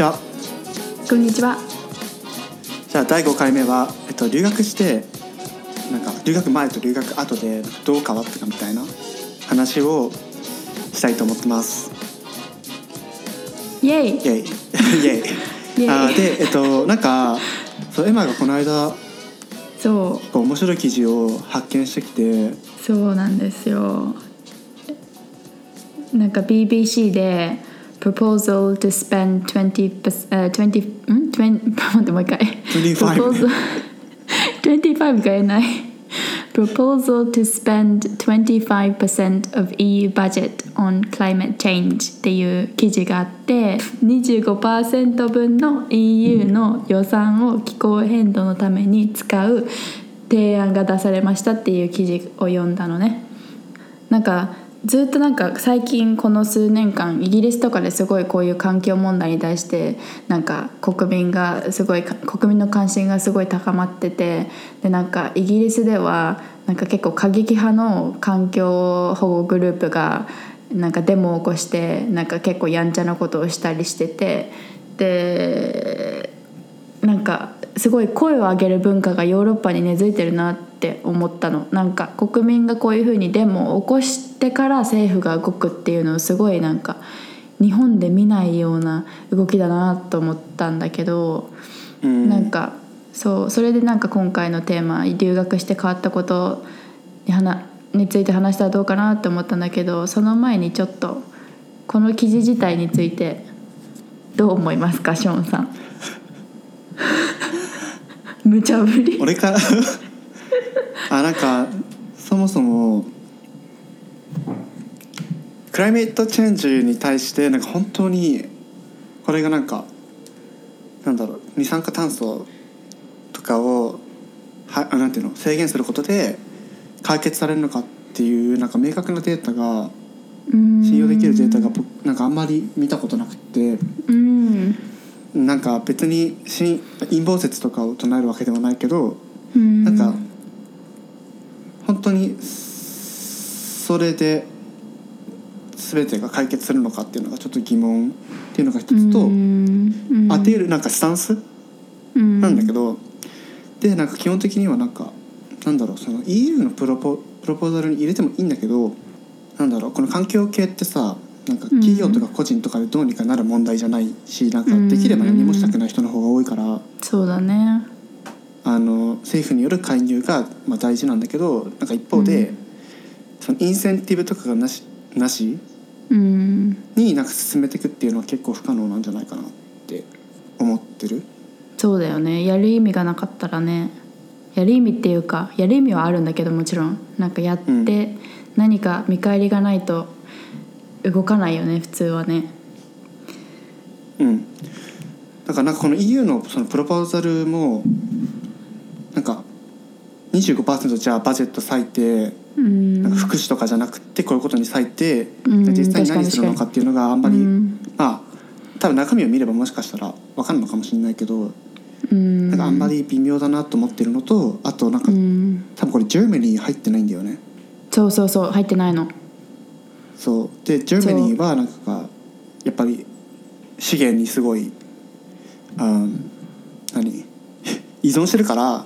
ちはこんにちは。じゃあ第5回目は、えっと、留学してなんか留学前と留学後でどう変わったかみたいな話をしたいと思ってますイェイ。イェイ イェイあーでえっとなんかそうエマがこの間そこう面白い記事を発見してきてう、そうなんですよ。なんか BBC で proposal to spend 20 uh, 20ん20待ってもう一回25 proposal 25が言えない proposal to spend 25% of EU budget on climate change っていう記事があって25%分の EU の予算を気候変動のために使う提案が出されましたっていう記事を読んだのねなんかずっとなんか最近この数年間イギリスとかですごいこういう環境問題に対してなんか国民がすごい国民の関心がすごい高まっててでなんかイギリスではなんか結構過激派の環境保護グループがなんかデモを起こしてなんか結構やんちゃなことをしたりしててでなんかすごい声を上げる文化がヨーロッパに根付いてるなって思ったのなんか国民がこういうふうにデモを起こしてから政府が動くっていうのをすごいなんか日本で見ないような動きだなと思ったんだけど、うんなんかそうそれでなんか今回のテーマ留学して変わったことに話について話したらどうかなって思ったんだけどその前にちょっとこの記事自体についてどう思いますかショーンさん？無茶ぶり。俺から？あなんかそもそもクライメートチェンジに対してなんか本当にこれがなんかなんだろう二酸化炭素とかをはあなんていうの？制限することで解決されるのかっていうなんか明確なデータが信用できるデータが僕なんかあんまり見たことなくて。うんなんか別にし陰謀説とかを唱えるわけではないけどうん。なんか本当にそれで全てが解決するのかっていうのがちょっと疑問っていうのが一つと、うん。あっていうなんかスタンスうん。なんだけど、でなんか基本的にはなんかなんだろうその EU のプロポプロポーザルに入れてもいいんだけどなんだろうこの環境系ってさなんか企業とか個人とかでどうにかなる問題じゃないしなんかできれば何もしたくない人の方が多いから。そうだね。あの政府による介入がまあ大事なんだけどなんか一方で、うん。そのインセンティブとかがなしなしうん。になんか進めていくっていうのは結構不可能なんじゃないかなって思ってる。そうだよね。やる意味がなかったらね。やる意味っていうかやる意味はあるんだけどもちろん。なんかやってうん。何か見返りがないと動かないよね普通はね。うん、だからなんかこの EU のそのプロポーザルもなんか25%じゃあバジェット割いてうん。なんか福祉とかじゃなくてこういうことに割いて、実際に何するのかっていうのがあんまり、うん。まあ多分中身を見ればもしかしたら分かるのかもしれないけど、うん。なんかあんまり微妙だなと思ってるのとあとなんか、うん多分これジェー入ってないんだよねそうそうそう入ってないのそう。でジェーマニーはなんかやっぱり資源にすごいあー何？依存してるから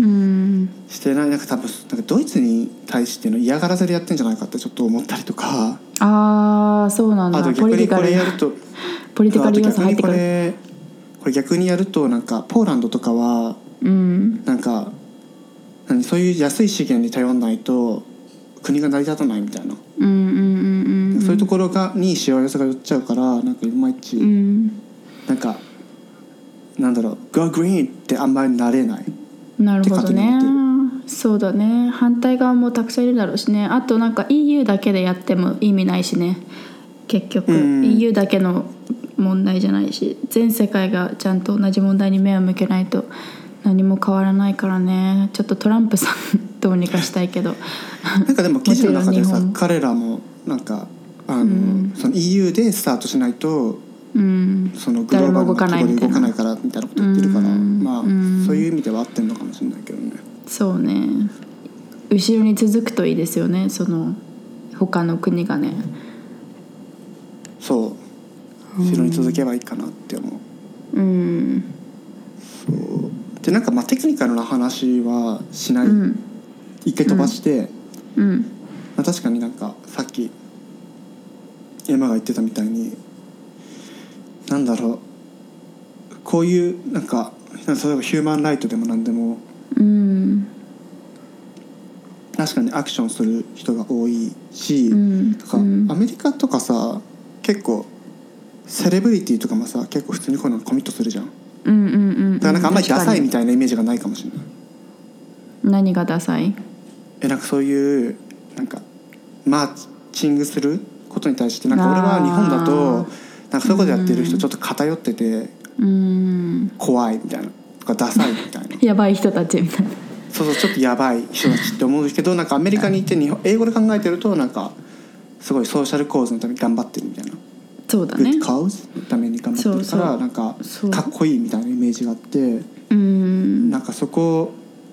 うん。してない。なんか多分なんかドイツに対しての嫌がらせでやってんじゃないかってちょっと思ったりとか。ああそうなんだ。あとポリティカル逆にこれやるとポリティカル要素あと逆にこ入ってくる。れこれ逆にやるとなんかポーランドとかはうん。なんか何？そういう安い資源に頼らないと国が成り立たないみたいな、うんうんうんうんそういうところがにしわ寄せが寄っちゃうからなんかいまいち、うん。なんかなんだろう「Go Green」ってあんまりなれない。なるほどね。勝そうだね。反対側もたくさんいるだろうしね。あとなんか EU だけでやっても意味ないしね。結局、うん。EU だけの問題じゃないし全世界がちゃんと同じ問題に目を向けないと何も変わらないからね。ちょっとトランプさん どうにかしたいけど。なんかでも記事の中でさ彼らもなんかあの、うん。その EU でスタートしないとうん。そのグローバルな規模で動かないからみたいなこと言ってるからうん。まあうんそういう意味では合ってるのかもしれないけどね。そうね。後ろに続くといいですよね。その他の国がね。そう。後ろに続けばいいかなって思う。うんでなんかまあテクニカルな話はしない、うん。一回飛ばして、うん。まあ、確かになんかさっきエマが言ってたみたいになんだろうこういうなんか例えばヒューマンライトでも何でもうん。確かにアクションする人が多いし、アメリカとかさ結構セレブリティとかもさ結構普通にこういうのコミットするじゃんうんうんうんだからなんかあんまりダサいみたたいなイメージがないかもしれない。何がダサい？えなんかそういうなんかマーチングすることに対してなんか俺は日本だとなんかそういうことやってる人ちょっと偏っててうん。怖いみたいなとかダサいみたいな。やばい人たちみたいな。そうそうちょっとやばい人たちって思うんですけどなんかアメリカに行って日本英語で考えてるとなんかすごいソーシャル構図のために頑張ってるみたいなそうだね。cause のために頑張ってるからなんかかっこいいみたいなイメージがあってうん。なんかそこ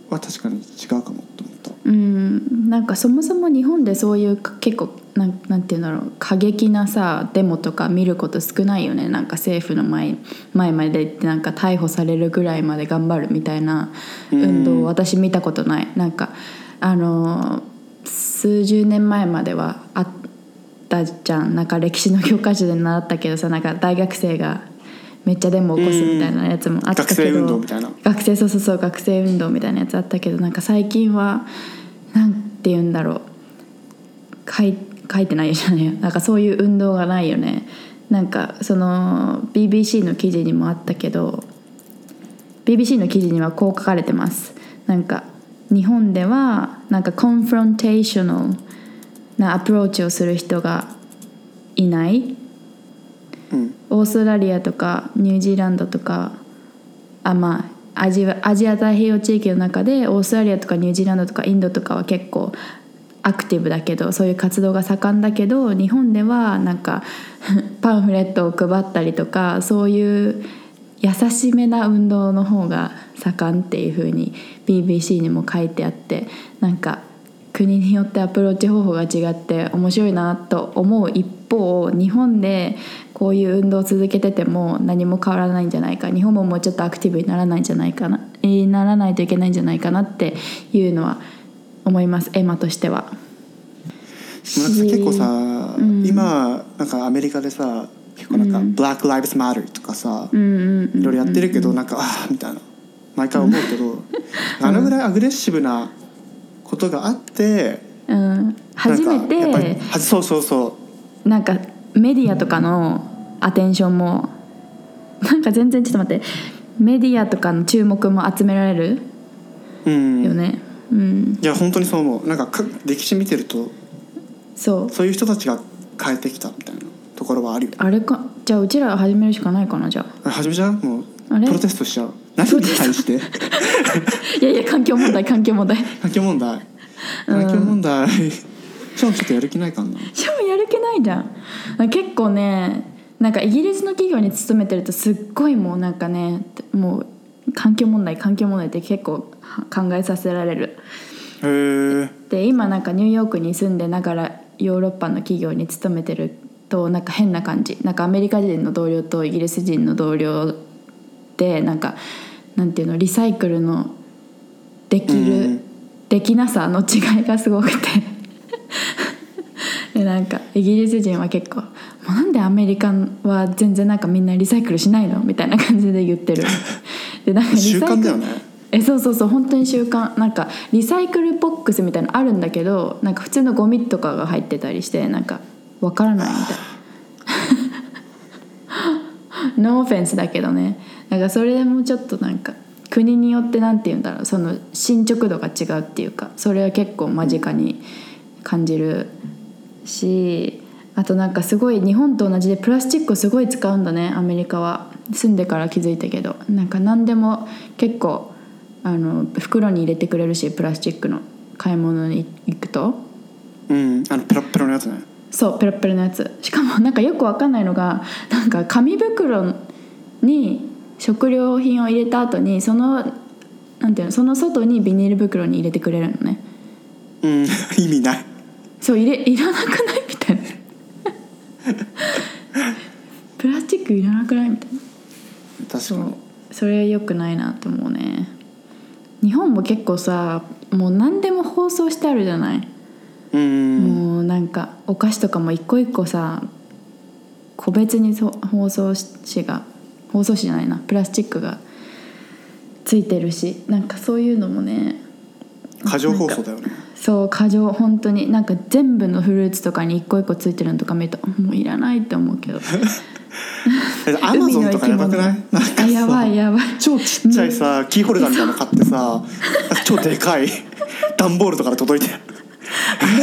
は確かに違うかもと思った。うん。なんかそもそも日本でそういうか結構なんなんていうんだろう。過激なさデモとか見ること少ないよね。なんか政府の前前まで行ってなんか逮捕されるぐらいまで頑張るみたいな運動、うん。私見たことない。なんかあの数十年前まではあったじゃん。なんか歴史の教科書で習ったけどさなんか大学生がめっちゃデモ起こすみたいなやつもあったけど、学生運動みたいな。学生そうそうそう学生運動みたいなやつあったけどなんか最近はなんて言うんだろう。書い書いてないじゃね。なんかそういう運動がないよね。なんかその BBC の記事にもあったけど BBC の記事にはこう書かれてます。なんか日本ではなんかコンフロンテーショナルなアプローチをする人がいない。うん。オーストラリアとかニュージーランドとかあまあアジアアジア太平洋地域の中でオーストラリアとかニュージーランドとかインドとかは結構アクティブだけどそういう活動が盛んだけど日本ではなんか パンフレットを配ったりとかそういう優しめな運動の方が盛んっていう風に BBC にも書いてあってなんか国によってアプローチ方法が違って面白いなと思う一方日本でこういう運動を続けてても何も変わらないんじゃないか日本ももうちょっとアクティブにならないんじゃないかなえーならないといけないんじゃないかなっていうのは思いますエマとしては。結構さ、うん。今なんかアメリカでさ結構なんか「うん。Black Lives Matter」とかさ、うんうんうんいろいろやってるけどなんかああみたいな。毎回思うけど、あのぐらいアグレッシブなことがあって、うん、初めてはそうそうそなんかメディアとかのアテンションもなんか全然ちょっと待ってメディアとかの注目も集められるううん。よね。うん、いや本当にそう思う。なんかか歴史見てるとそう。そういう人たちが変えてきたみたいなところはあるよあれか？じゃあうちら始めるしかないかなじゃあ。あ始めちゃう？もうプロテストしちゃう何に対して？いやいや環境問題環境問題。環境問題？環境問題。ちょっとやる気ないかな。しかもやる気ないじゃん。結構ねなんかイギリスの企業に勤めてるとすっごいもうなんかねもう環境問題環境問題って結構は考えさせられる。へえで今なんかニューヨークに住んでながらヨーロッパの企業に勤めてるとなんか変な感じ。なんかアメリカ人の同僚とイギリス人の同僚でなんかなんていうのリサイクルのできる、うんできなさの違いがすごくて。でなんかイギリス人は結構「もうなんでアメリカは全然なんかみんなリサイクルしないの?」みたいな感じで言ってる。でなんかリサイクルえそうそうそう本当に習慣。なんかリサイクルボックスみたいなのあるんだけどなんか普通のゴミとかが入ってたりしてなんかわからないみたいな。ノーオフェンスだけどねなんかそれでもちょっとなんか国によってなんて言うんだろうその進捗度が違うっていうかそれは結構間近に感じるしあとなんかすごい日本と同じでプラスチックをすごい使うんだねアメリカは。住んでから気づいたけど。なんか何でも結構あの袋に入れてくれるしプラスチックの買い物に行くと。うんあのペロッペロのやつね。そうペロッペロのやつ。しかもなんかよくわかんないのがなんか紙袋に食料品を入れた後にそのなんていうのその外にビニール袋に入れてくれるのね。うん。意味ない。そう入れいらなくない？みたいな。プラスチックいらなくない？みたいな。確かに。それ良くないなと思うね。日本も結構さもう何でも放送してあるじゃない、うん。もうなんかお菓子とかも一個一個さ個別にそ包装紙が包装紙じゃないな。プラスチックがついてるし。なんかそういうのもね。過剰放送だよね。そう過剰。本当に。なんか全部のフルーツとかに一個一個ついてるのとか見るともういらないって思うけど。アマゾンとかやばくない？なんかやばいやばい。超ちっちゃいさキーホルダーみたいなの買ってさ超でかい段ボールとかで届いて。あ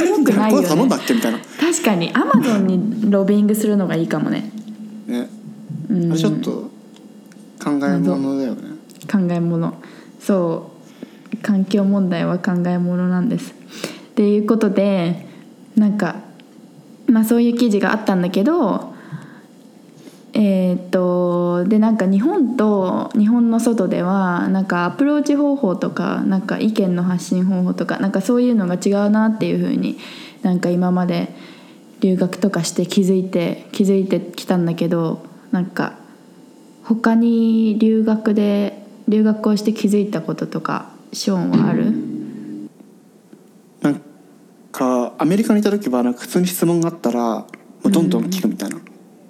れよくないよこれ頼んだねっけ？みたいな。確かに。アマゾンにロビングするのがいいかもね。ね。うん。あれちょっと考えものだよね。考え物。そう。環境問題は考え物なんです。っていうことでなんかまあそういう記事があったんだけどえーっとでなんか日本と日本の外ではなんかアプローチ方法とかなんか意見の発信方法とかなんかそういうのが違うなっていうふうになんか今まで留学とかして気づいて気づいてきたんだけどなんか他に留学で留学をして気づいたこととかショーンはある？なんかアメリカにいた時はなんか普通に質問があったらもうどんどん聞くみたいな、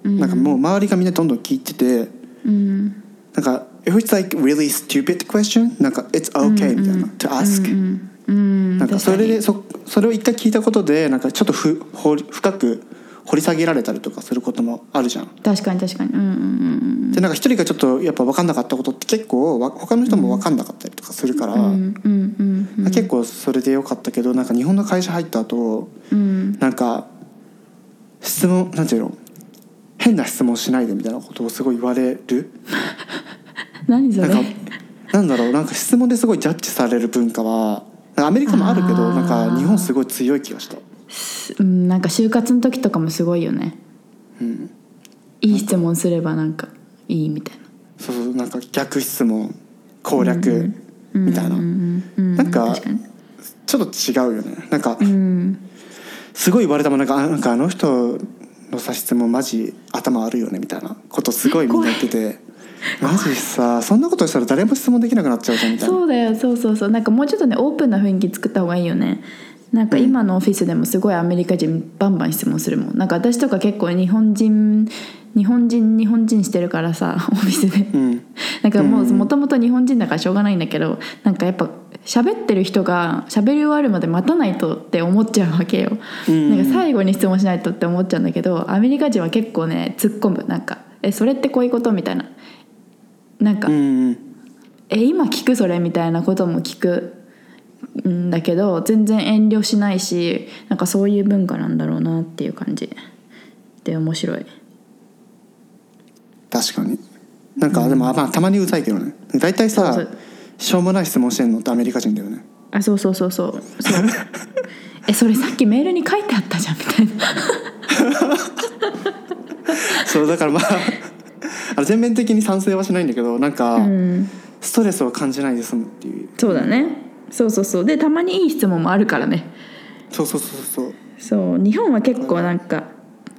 なんかもう周りがみんなどんどん聞いててうん。なんか if it's like really stupid question なんか it's okay みたいな、to ask、うんうん。なんかそれ確でそそれを一回聞いたことでなんかちょっとふ掘り深く掘り下げられたりとかすることもあるじゃん。確かに確かに。うんうんでなんか一人がちょっとやっぱ分かんなかったことって結構わ他の人も分かんなかったりとかするから、結構それでよかったけどなんか日本の会社入った後うん。なんか質問なんていうの？変な質問しないでみたいなことをすごい言われる？何それ？なんかなんだろう？なんか質問ですごいジャッジされる文化はアメリカもあるけどなんか日本すごい強い気がした。うんなんか就活の時とかもすごいよね。うん。いい質問すればなんかいいみたいな。そうそうなんか逆質問攻略みたいな、なんかちょっと違うよね。なんかうん。すごい言われたもんなんかあなんかあの人のさ質問マジ頭悪いよねみたいな。ことすごいみんな言ってて。マジさそんなことしたら誰も質問できなくなっちゃうじゃんみたいな。そうだよそうそうそう。なんかもうちょっとねオープンな雰囲気作った方がいいよねなんか今のオフィスでもすごいアメリカ人バンバン質問するもん。なんか私とか結構日本人日本人日本人してるからさ オフィスで、うん。なんかもううん。もともと日本人だからしょうがないんだけどなんかやっぱ喋ってる人が喋り終わるまで待たないとって思っちゃうわけよ、うん。なんか最後に質問しないとって思っちゃうんだけどアメリカ人は結構ね突っ込む。なんか「えそれってこういうこと?」みたいな。なんか、うん。え今聞くそれみたいなことも聞くんだけど全然遠慮しないしなんかそういう文化なんだろうなっていう感じ。で面白い。確かに。なんかでもまあたまにうざいけどね。大体さしょうもない質問してんのってアメリカ人だよね。あそうそうそうそう。そう。えそれさっきメールに書いてあったじゃんみたいな。そうだからまああの全面的に賛成はしないんだけどなんか、うん。ストレスを感じないで済むっていう。そうだねそうそうそう。でたまにいい質問もあるからね。そうそうそうそう。そう日本は結構なんか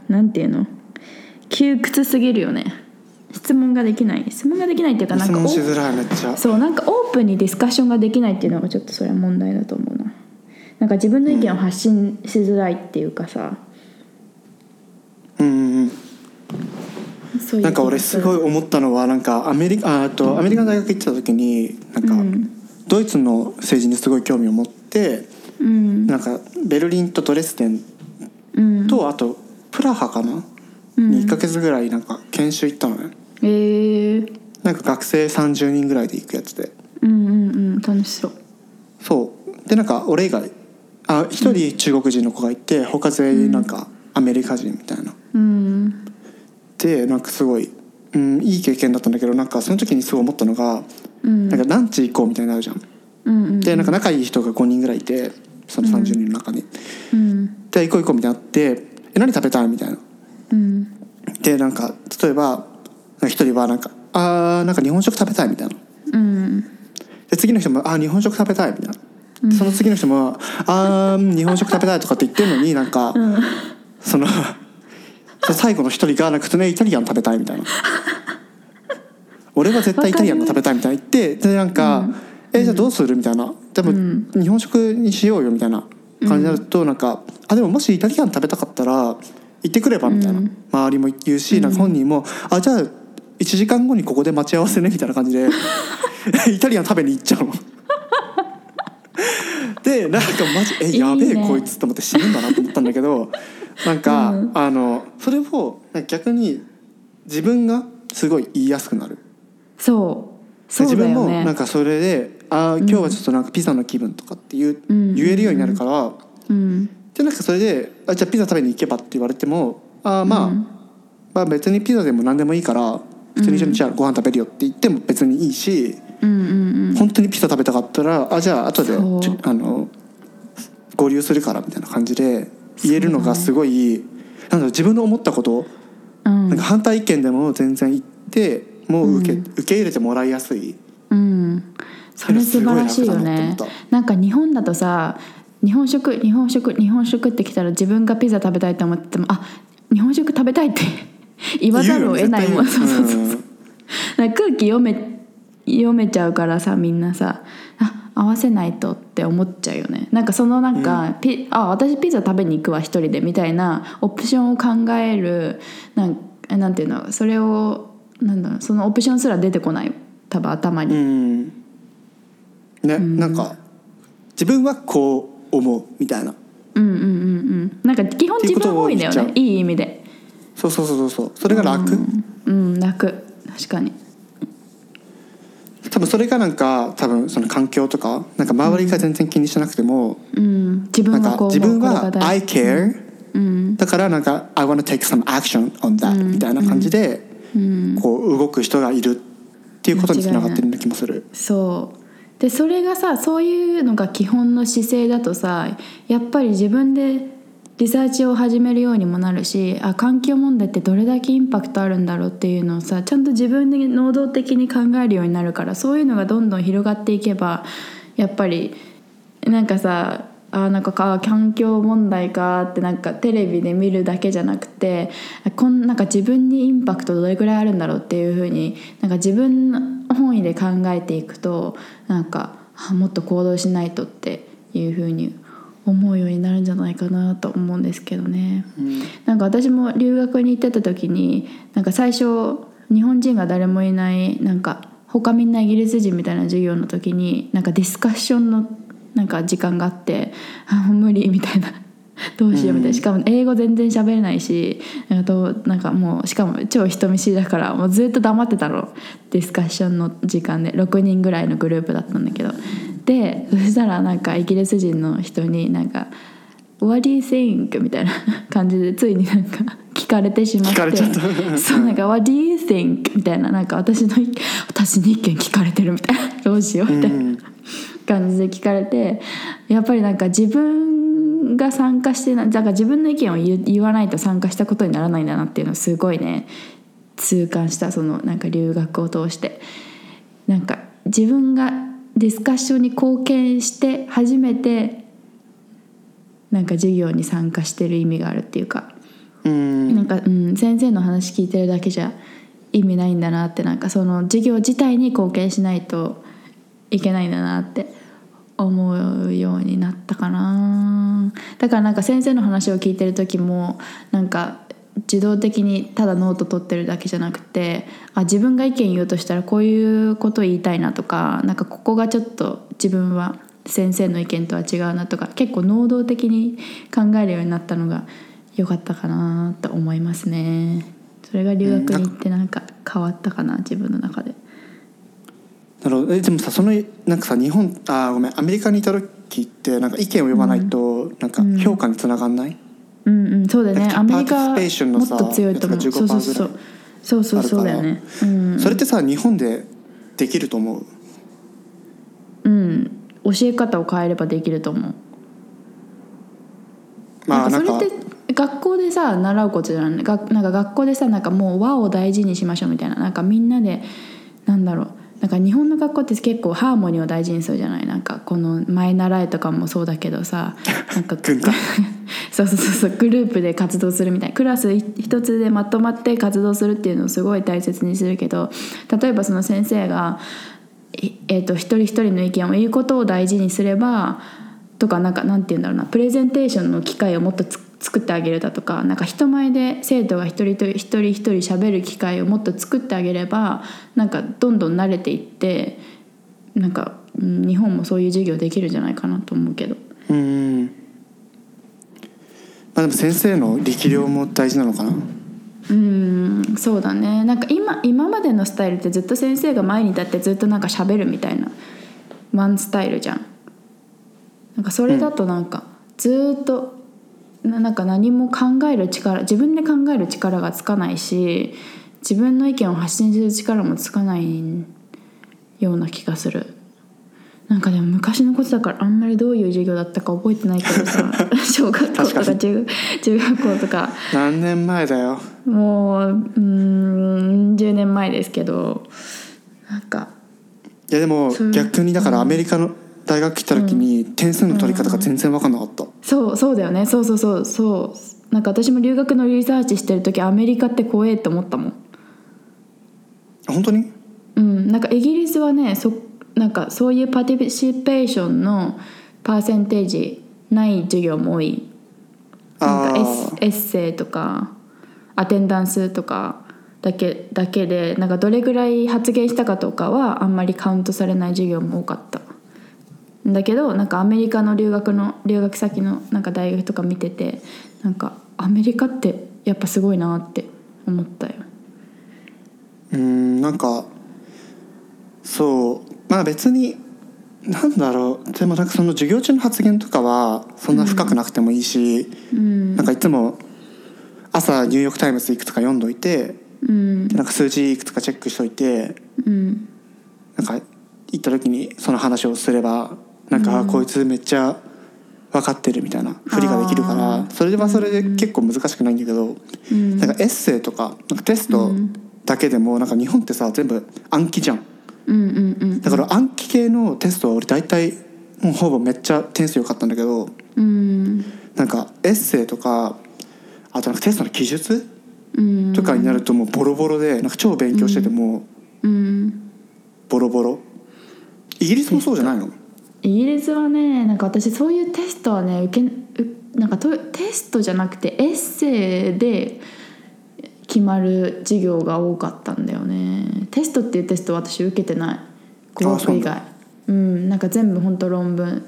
なんていうの？窮屈すぎるよね。質問ができない。質問ができないっていうかなん質か問しづらいめっちゃ。そうなんかオープンにディスカッションができないっていうのがちょっとそれは問題だと思うな。なんか自分の意見を発信しづらいっていうかさ、うんうんうん。そういうなんか俺すごい思ったのはなんかアメリカああとアメリカの大学行ってた時になんかうんドイツの政治にすごい興味を持ってうん。なんかベルリンとドレスデンうん。とあとプラハかな？うん。に1ヶ月ぐらいなんか研修行ったのね。え。ー、なんか学生30人ぐらいで行くやつで。うんうんうん。楽しそう。そう。でなんか俺以外あ一人中国人の子がいて他全員なんかアメリカ人みたいな。うん。でなんかすごい、うん、いい経験だったんだけどなんかその時にすごい思ったのが、うんなんかランチ行こうみたいになるじゃん。うんうんでなんか仲いい人が5人ぐらいいてその30人の中に。うんで行こう行こうみたいになって「え何食べたい?」みたいな。うんでなんか例えば一人はなんか「あーなんか日本食食べたい」みたいな。うんで次の人も「あー日本食食べたい」みたいな。でその次の人も「あー日本食食べたい」とかって言ってるのになんか、その最後の一人がなんか普通にイタリアン食べたいみたいな。俺は絶対イタリアンの食べたいみたいな言ってでなんか、えじゃあどうするみたいな。でも、日本食にしようよみたいな感じになると、なんかあでももしイタリアン食べたかったら行ってくればみたいな、周りも言うし、なんか本人もあじゃあ1時間後にここで待ち合わせねみたいな感じで イタリアン食べに行っちゃうの。でなんかマジえやべえね。こいつと思って死ぬんだなと思ったんだけどなんか、あのそれを逆に自分がすごい言いやすくなる。そう。そうだよ自分もねなんかそれで「あー今日はちょっとなんかピザの気分」とかって言う、うん。言えるようになるから、うん。でなんかそれであ「じゃあピザ食べに行けば」って言われても「あーまあ、うん。まあ別にピザでも何でもいいから普通に一緒にじゃあご飯食べるよ」って言っても別にいいし、うんうん本当にピザ食べたかったら「あじゃあ後であの合流するから」みたいな感じで言えるのがすごい、なんだ自分の思ったことうん。なんか反対意見でも全然言ってもう受け,、受け入れてもらいやすい。うん。それ素晴らしいよね。なんか日本だとさ日本食日本食日本食ってきたら自分がピザ食べたいと思っててもあ日本食食べたいって 言わざるを得ないもん、そうそうそう空気読め読めちゃうからさみんなさあ合わせないとって思っちゃうよね。なんかそのなんか、ピあ私ピザ食べに行くわ一人でみたいなオプションを考えるなんなんていうのそれをなんだそのオプションすら出てこない。多分頭に、うん。ね、なんか自分はこう思うみたいな。うんうんうんうん。なんか基本自分多いんだよね。いい意味で。そうそうそうそうそれが楽、うん。楽。確かに。多分それがなんか多分その環境とかなんか周りが全然気にしなくても、うん。自分はこう思う。自分は I 事。Care、うん。だからなんか I wanna take some action on that、みたいな感じで、うんこう動く人がいるっていうことにつながってるような気もする。そう。でそれがさそういうのが基本の姿勢だとさやっぱり自分でリサーチを始めるようにもなるしあ環境問題ってどれだけインパクトあるんだろうっていうのをさちゃんと自分で能動的に考えるようになるからそういうのがどんどん広がっていけばやっぱりなんかさあなんかか環境問題かってなんかテレビで見るだけじゃなくてこんなんか自分にインパクトどれくらいあるんだろうっていうふうになんか自分の本意で考えていくとなんかあもっと行動しないとっていうふうに思うようになるんじゃないかなと思うんですけどね。なんか私も留学に行ってた時になんか最初日本人が誰もいないなんか他みんなイギリス人みたいな授業の時になんかディスカッションのなんか時間があってあ無理みたいな。どうしようみたいな。しかも英語全然喋れないしなんかどうなんかもうしかも超人見知りだからもうずっと黙ってたの。ディスカッションの時間で。6人ぐらいのグループだったんだけど。でそしたらなんかイギリス人の人になんか「What do you think?」みたいな 感じでついになんか 聞かれてしまって。そうなんか「What do you think?」みたいな。なんか私の意私に意見聞かれてるみたいな。どうしようみたいな。うん感じで聞かれてやっぱりなんか自分が参加してなだから自分の意見を言わないと参加したことにならないんだなっていうのをすごいね痛感したそのなんか留学を通して。なんか自分がディスカッションに貢献して初めてなんか授業に参加してる意味があるっていうか。うん。なんか、うん、先生の話聞いてるだけじゃ意味ないんだなってなんかその授業自体に貢献しないといけないんだなって思うようになったかな。だからなんか先生の話を聞いてる時もなんか自動的にただノート取ってるだけじゃなくてあ自分が意見言うとしたらこういうこと言いたいなとかなんかここがちょっと自分は先生の意見とは違うなとか結構能動的に考えるようになったのが良かったかなと思いますね。それが留学に行ってなんか変わったかな自分の中で。なるほど。えでもさそのなんかさ日本あーごめん。アメリカにいた時ってなんか意見を言わないと、なんか評価につながんない、うんうんそうだよね。アメリカもっと強いと思う。やつが15%そうそうそう。そうそうそうだよね。うん、それってさ日本でできると思う？うん、教え方を変えればできると思う。まあなんかそれって学校でさ習うことじゃない。がなんか学校でさなんかもう和を大事にしましょうみたいな。なんかみんなでなんだろうなんか日本の学校って結構ハーモニーを大事にするじゃない。なんかこの前習いとかもそうだけどさ なんか そうそうそうそうグループで活動するみたいな。クラス一つでまとまって活動するっていうのをすごい大切にするけど例えばその先生が、いえー、と一人一人の意見を言うことを大事にすればとかなんかなんて言うんだろうな。プレゼンテーションの機会をもっとつ作ってあげるだとかなんか人前で生徒が一人と一人一人喋る機会をもっと作ってあげればなんかどんどん慣れていってなんかうん日本もそういう授業できるんじゃないかなと思うけど。うんまあでも先生の力量も大事なのかな？うんそうだね。なんか今今までのスタイルってずっと先生が前に立ってずっとなんか喋るみたいなワンスタイルじゃん。なんかそれだとなんかずっとななんか何も考える力自分で考える力がつかないし自分の意見を発信する力もつかないような気がする。なんかでも昔のことだからあんまりどういう授業だったか覚えてないけどさ 小学校とか中中学校とか。何年前だよ。もううーん10年前ですけどなんかいやでも逆にだからアメリカの大学来た時に点数の取り方が全然分かんなかった、そうそうだよね。そうそうそうそう。なんか私も留学のリサーチしてる時アメリカって怖えって思ったもん。本当に？うん。なんかイギリスはねそなんかそういうパティシペーションのパーセンテージない授業も多い。なんかエあッエッセイとかアテンダンスとかだけだけでなんかどれぐらい発言したかとかはあんまりカウントされない授業も多かっただけどなんかアメリカの留学の留学先のなんか大学とか見ててなんかアメリカってやっぱすごいなって思ったよ。うんなんかそうまあ別になんだろうでもなんかその授業中の発言とかはそんな深くなくてもいいし、うん。なんかいつも朝ニューヨーク・タイムズいくつか読んどいてうん。でなんか数字いくつかチェックしといてうん。なんか行った時にその話をすればなんか、あこいつめっちゃ分かってるみたいなふりができるかあらそれではそれで結構難しくないんだけど、うん。なんかエッセイとかなんかテストだけでもなんか日本ってさ全部暗記じゃん。うんうんうんだから暗記系のテストは俺大体もうほぼめっちゃ点数良かったんだけどうん。なんかエッセイとかあとなんかテストの記述うん。とかになるともうボロボロでなんか超勉強しててもうん。ボロボロ。イギリスもそうじゃないの？イギリスはねなんか私そういうテストはね受けうなんかとテストじゃなくてエッセイで決まる授業が多かったんだよね。テストっていうテストは私受けてない。語学以外。うん。なんか全部本当論文。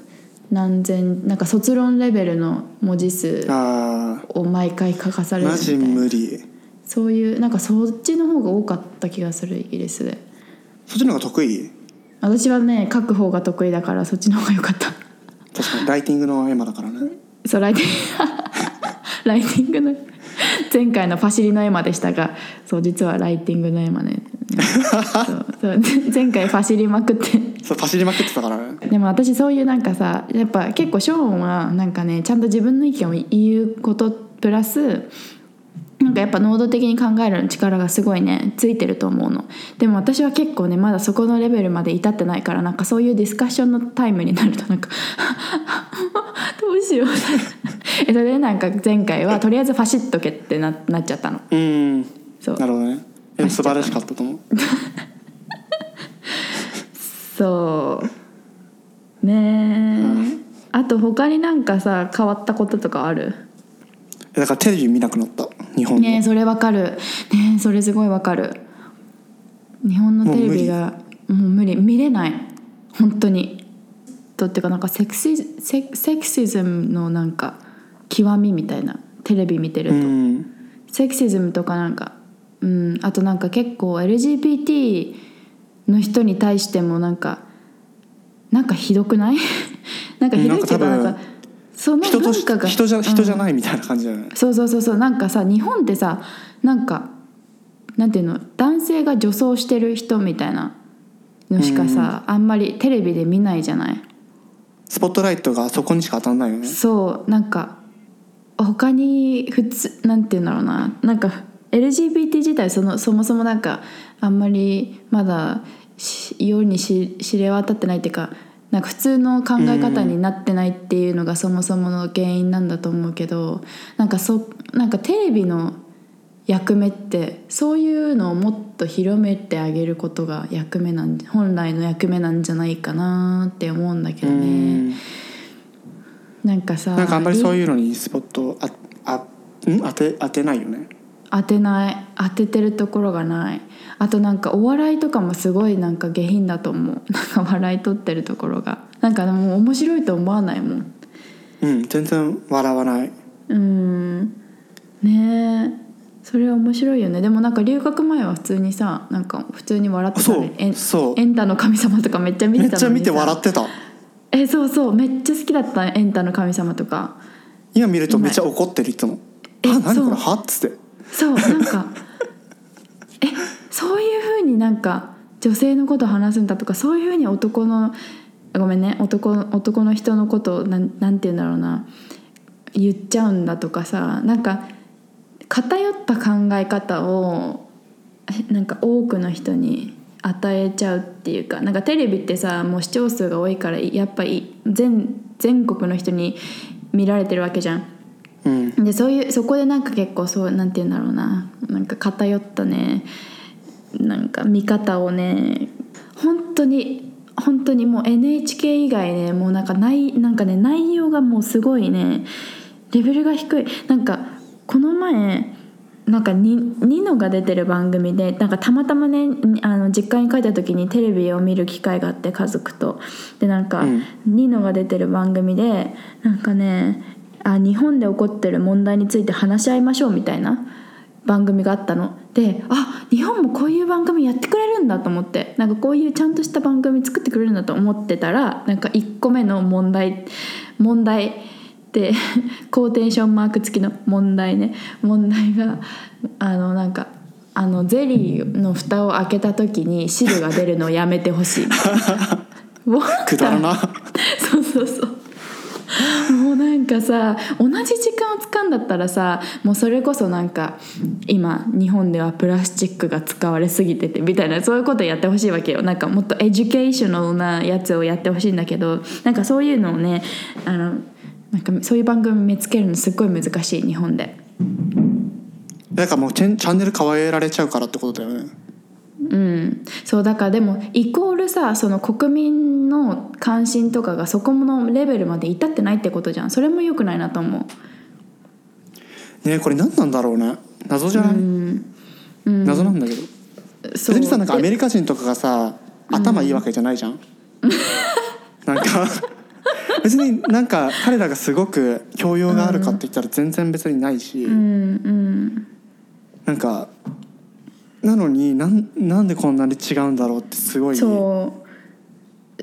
何千なんか卒論レベルの文字数あを毎回書かされるみたいな。無理。そういうなんかそっちの方が多かった気がするイギリスで。そっちの方が得意？私はね書く方が得意だからそっちの方が良かった。確かにライティングのエマだからね。そうライティング。ライティングの前回のパシリのエマでしたがそう実はライティングのエマね。そうそう前回パシリまくって。そう走りまくってたからね。でも私そういうなんかさやっぱ結構ショーンはなんかねちゃんと自分の意見を言うことプラスなんかやっぱ能動的に考える力がすごいねついてると思うの。でも私は結構ねまだそこのレベルまで至ってないからなんかそういうディスカッションのタイムになるとなんか どうしよう。えそれでなんか前回はとりあえずファシッとけってななっちゃったの。うん。そう。なるほどね。素晴らしかったと思う。そう。ねえ、あと他になんかさ変わったこととかある？えだからテレビ見なくなった。日本の、ねえそれわかる。ねえそれすごいわかる。日本のテレビがもう無理。見れない。本当に。とっていうかなんかセクシセセクシズムのなんか極みみたいな。テレビ見てると、うん。セクシズムとかなんか。うん。あとなんか結構 LGBT の人に対してもなんかなんかひどくない？なんかひどいっていうかななんんかその人とし人じゃ人じゃうん。ないみたいな感じだよね、そうそうそう。そうなんかさ日本ってさなんかなんていうの男性が女装してる人みたいなのしかさ、あんまりテレビで見ないじゃない？スポットライトがそこにしか当たんないよね。そう。なんか他に普通なんていうんだろうな。なんか LGBT 自体そのそもそもなんかあんまりまだし世にし知れ渡ってないっていうかなんか普通の考え方になってないっていうのがそもそもの原因なんだと思うけどなんかそなんかテレビの役目ってそういうのをもっと広めてあげることが役目なん本来の役目なんじゃないかなって思うんだけどね。なんかさなんかあんまりそういうのにスポットああん？当て当てないよね。当てない。当ててるところがないあとなんかお笑いとかもすごいなんか下品だと思う。なんか笑い取ってるところが。なんかもう面白いと思わないもん。うん全然笑わない。うん。ねえ。それは面白いよね。でもなんか留学前は普通にさなんか普通に笑ってたね。エンそう。エンタの神様とかめっちゃ見てためっちゃ見て笑ってた。えそうそう。めっちゃ好きだったエンタの神様とか。今見るとめっちゃ怒ってるいつも「えあ何これは?」っつって。そうなんかになんか女性のこと話すんだとかそういうふうに男のごめんね男男の人のことをなんなんて言うんだろうな。言っちゃうんだとかさなんか偏った考え方をえなんか多くの人に与えちゃうっていうかなんかテレビってさもう視聴数が多いからやっぱり全全国の人に見られてるわけじゃん。うん。でそういうそこでなんか結構そうなんて言うんだろうな。なんか偏ったねなんか見方をね本当に本当にもう NHK 以外ねもうなんかないなんかね内容がもうすごいねレベルが低い。なんかこの前なんかニニノが出てる番組でなんかたまたまねあの実家に帰った時にテレビを見る機会があって家族と。でなんか、うん。ニノが出てる番組でなんかねあ日本で起こってる問題について話し合いましょうみたいな番組があったの。であ日本もこういう番組やってくれるんだと思って。なんかこういうちゃんとした番組作ってくれるんだと思ってたらなんか1個目の問題問題ってコーテーションマーク付きの問題ね。問題があのなんかあのゼリーの蓋を開けた時に汁が出るのをやめてほしい。みたいな。くだらな。そうそうそうもうなんかさ同じ時間を使うんだったらさもうそれこそなんか今日本ではプラスチックが使われすぎててみたいなそういうことやってほしいわけよなんかもっと educational なやつをやってほしいんだけどなんかそういうのをねあのなんかそういう番組見つけるのすっごい難しい日本で。なんかもうチャンネル変えられちゃうからってことだよねうん、そうだからでもイコールさその国民の関心とかがそこのレベルまで至ってないってことじゃん。それも良くないなと思う。ねこれ何なんだろうね。謎じゃない、謎なんだけど。別にさなんかアメでリカ人とかがさ頭いいわけじゃないじゃん、なんか 別になんか彼らがすごく教養があるかって言ったら全然別にないし、うんうん。なんかなのになんなんでこんなに違うんだろうってすごいそう。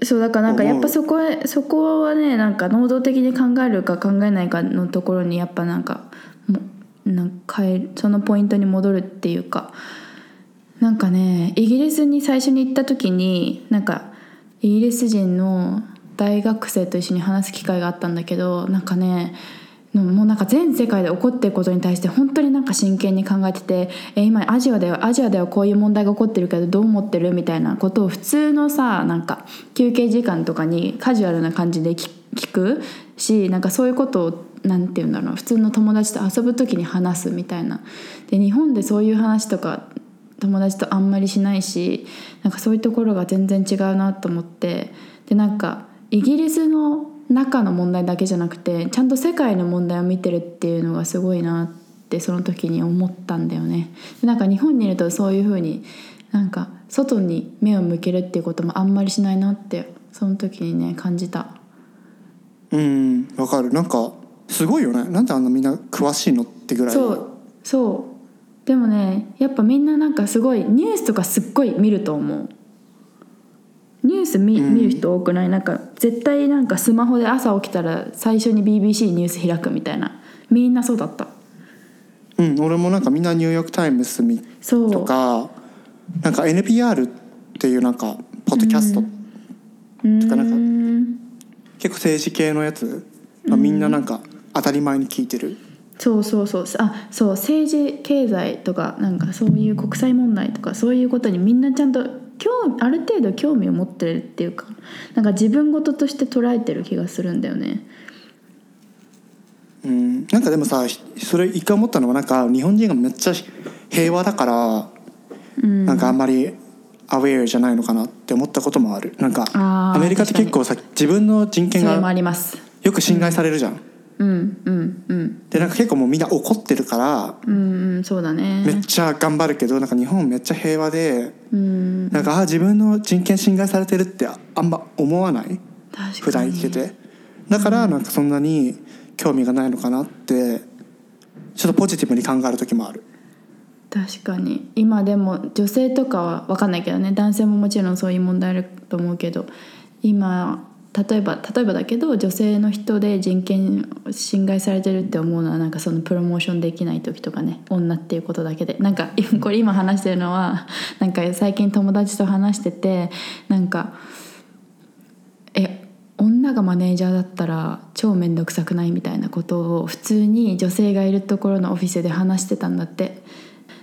そうだからなんかやっぱそこへそこはねなんか能動的に考えるか考えないかのところにやっぱなんかもなんか変えるそのポイントに戻るっていうかなんかねイギリスに最初に行った時になんかイギリス人の大学生と一緒に話す機会があったんだけどなんかねのもうなんか全世界で起こってることに対して本当になんか真剣に考えてて「え今アジアではアジアではこういう問題が起こってるけどどう思ってる?」みたいなことを普通のさなんか休憩時間とかにカジュアルな感じで聞くしなんかそういうことをなんて言うんだろう普通の友達と遊ぶ時に話すみたいな。で日本でそういう話とか友達とあんまりしないしなんかそういうところが全然違うなと思ってでなんかイギリスの中の問題だけじゃなくてちゃんと世界の問題を見てるっていうのがすごいなってその時に思ったんだよね。でなんか日本にいるとそういう風になんか外に目を向けるっていうこともあんまりしないなってその時にね感じた。うんわかる。なんかすごいよね。なんであんなみんな詳しいのってぐらい。そうそう。でもねやっぱみんななんかすごいニュースとかすっごい見ると思うニュース見,、る人多くない？なんか絶対なんかスマホで朝起きたら最初に BBC ニュース開くみたいな。みんなそうだった。うん俺もなんかみんなニューヨーク・タイムズ見そう。とかなんか NPR っていうなんかポッドキャスト、とかなんかん。結構政治系のやつ、まあ、みんななんか当たり前に聞いてる、そうそうそう。あそう政治経済とかなんかそういう国際問題とかそういうことにみんなちゃんと興味ある程度興味を持ってるっていうかなんか自分事として捉えてる気がするんだよね。うん。なんかでもさそれ一回思ったのはなんか日本人がめっちゃ平和だから、うん。なんかあんまりアウェアじゃないのかなって思ったこともある。なんかアメリカって結構さ自分の人権がよく侵害されるじゃん、うんうんうん。でなんか結構もうみんな怒ってるからうんうんそうだね。めっちゃ頑張るけどなんか日本めっちゃ平和でうんなんかあ自分の人権侵害されてるってあんま思わない？普段生きてて。だからなんかそんなに興味がないのかなってちょっとポジティブに考える時もある。確かに。今でも女性とかは分かんないけどね。男性ももちろんそういう問題あると思うけど今例えば例えばだけど女性の人で人権侵害されてるって思うのはなんかそのプロモーションできない時とかね女っていうことだけで。なんかこれ今話してるのはなんか最近友達と話しててなんかえ女がマネージャーだったら超面倒くさくないみたいなことを普通に女性がいるところのオフィスで話してたんだって。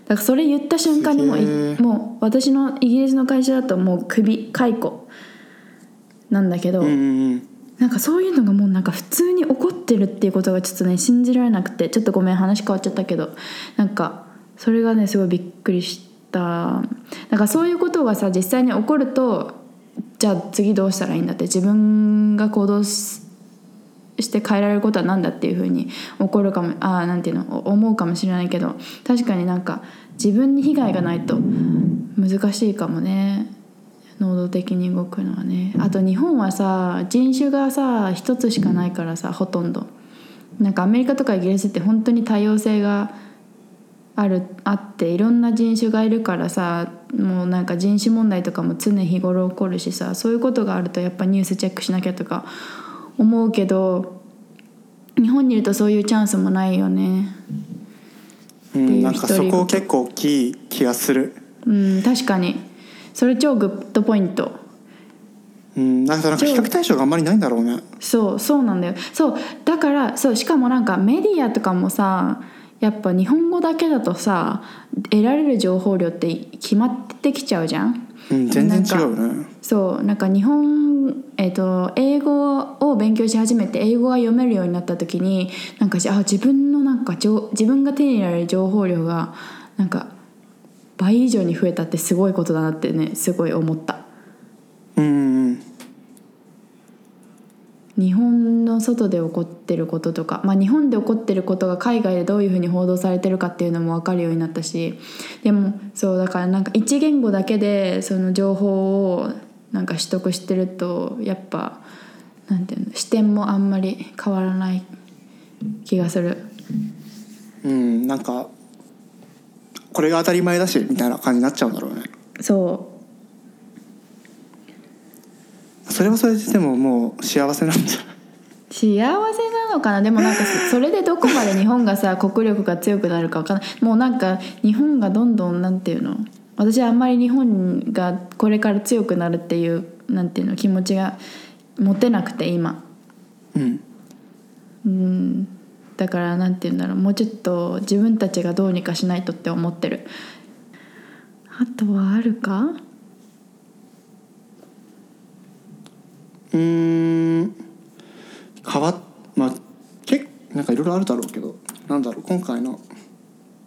だからそれ言った瞬間にもうもう私のイギリスの会社だともう首解雇なんだけど、うんうんなんかそういうのがもうなんか普通に起こってるっていうことがちょっとね信じられなくてちょっとごめん話変わっちゃったけどなんかそれがねすごいびっくりした。なんかそういうことがさ実際に起こるとじゃあ次どうしたらいいんだって自分が行動しして変えられることは何だっていうふうに起こるかもあーなんていうのお思うかもしれないけど確かになんか自分に被害がないと難しいかもね能動的に動くのはね。あと日本はさ人種がさ一つしかないからさほとんど。なんかアメリカとかイギリスって本当に多様性があるあっていろんな人種がいるからさもうなんか人種問題とかも常日頃起こるしさそういうことがあるとやっぱニュースチェックしなきゃとか思うけど日本にいるとそういうチャンスもないよね。う、んなんかそこ結構大きい気がする。うん確かにそれ超グッドポイント。うんなんかなんか比較対象があんまりないんだろうね。そうそうなんだよ。そうだからそうしかもなんかメディアとかもさやっぱ日本語だけだとさ得られる情報量って決まってきちゃうじゃん。うん全然違うよねそうなんか日本、えー、と英語を勉強し始めて英語が読めるようになった時になんかあ自分のなんか情自分が手に入れる情報量がなんか倍以上に増えたってすごいことだなってねすごい思った。うんうん。日本の外で起こってることとか、まあ、日本で起こってることが海外でどういうふうに報道されてるかっていうのも分かるようになったしでもそうだからなんか一言語だけでその情報をなんか取得してるとやっぱなんていうの視点もあんまり変わらない気がする。うんなんかこれが当たり前だしみたいな感じになっちゃうんだろうね。そそれはそれででももう幸せなんじゃない？う幸せなのかな？でもなんかそそれでどこまで日本がさ国力が強くなるか分かんない。もうなんか日本がどんどんなんていうの？私はあんまり日本がこれから強くなるっていうなんていうの？気持ちが持てなくて今。うん。うんだからなんていうんだろうもうちょっと自分たちがどうにかしないとって思ってる。あとはあるか？うーん。変わっまあ結なんかいろいろあるだろうけどなんだろう今回の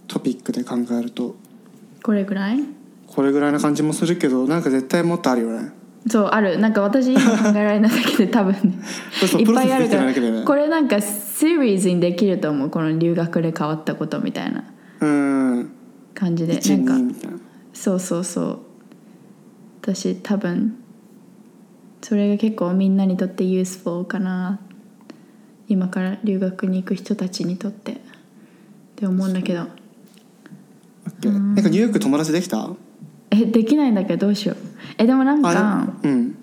トピックで考えると。これぐらい？これぐらいな感じもするけどなんか絶対もっとあるよね。そうある。なんか私今考えられないだけで多分ね。そうそういっぱいあるから。これなんかシリーズにできると思う。この留学で変わったことみたいな。うーん感じで。な12んか。みたいな。そうそうそう。私多分それが結構みんなにとって useful かな。今から留学に行く人たちにとって。って思うんだけど。なんかニューヨーク友達できた？えできないんだけどどうしよう。えでもなんかうん。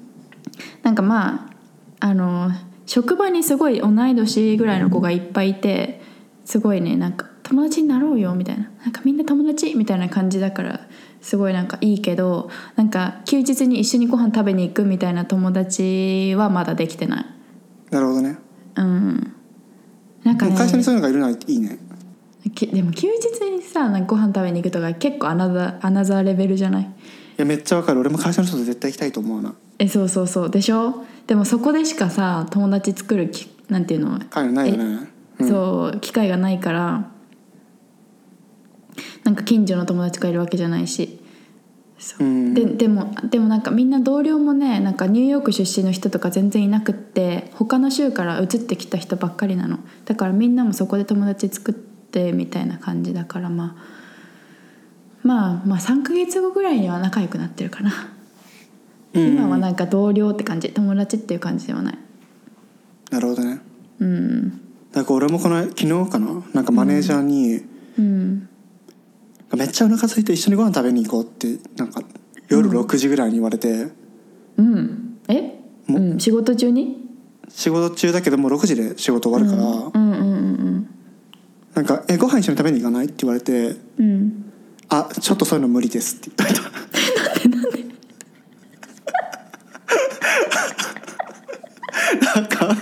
なんかまああの職場にすごい同い年ぐらいの子がいっぱいいてすごいねなんか友達になろうよみたいな。なんかみんな友達みたいな感じだからすごいなんかいいけどなんか休日に一緒にご飯食べに行くみたいな友達はまだできてない。なるほどね。うん。なんかね会社にそういうのがいるのはいいね。きでも休日にさなんかご飯食べに行くとか結構アナザーアナザーレベルじゃない？やめっちゃわかる。俺も会社の人と絶対行きたいと思うな。えそうそうそう。でしょ？でもそこでしかさ友達作るきなんていうの？会ないよね。うん。そう機会がないからなんか近所の友達がいるわけじゃないし。そう。うん。ででもでもなんかみんな同僚もねなんかニューヨーク出身の人とか全然いなくって他の州から移ってきた人ばっかりなの。だからみんなもそこで友達作ってみたいな感じだからまあまあまあ3ヶ月後ぐらいには仲良くなってるかな、うん今はなんか同僚って感じ。友達っていう感じではない。なるほどね。うん。なんか俺もこの昨日かな？なんかマネージャーに、うん。めっちゃお腹空いて一緒にご飯食べに行こうってなんか夜6時ぐらいに言われて、うん。え、もう。ん、仕事中に？仕事中だけどもう6時で仕事終わるから、うん。うん。うん。なんか「えご飯一緒に食べに行かない?」って言われて。うんうん「あちょっとそういうの無理です」って。言っといたなんか。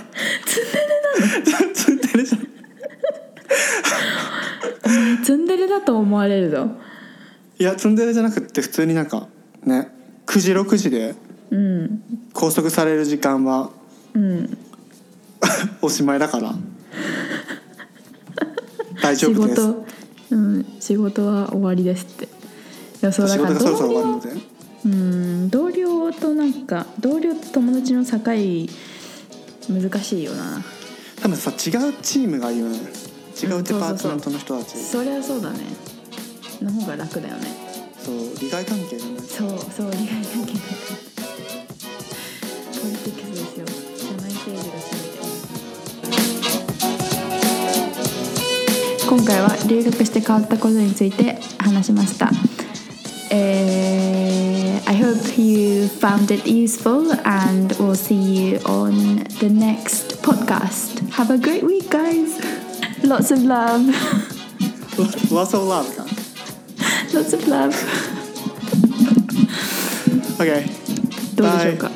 ツンデレじゃんツンデレだと思われるぞ。いやツンデレじゃなくって普通になんかね9時6時でうん拘束される時間はうん。おしまいだから。大丈仕夫です。事うん仕事は終わりですって。いやそうだ仕から同僚うん同僚となんか同僚と友達の境難しいよな。多分さ違うチームがいいよね。違うデパートメントの人たちそりゃそう。だね。の方が楽だよね。そう利害関係そうそう利害今回は留学して変わったことについて話しました。えー I hope you found it useful and we'll see you on the next podcast. Have a great week, guys. Lots of love. Lots of love か Lots of love. OK どうでしょうか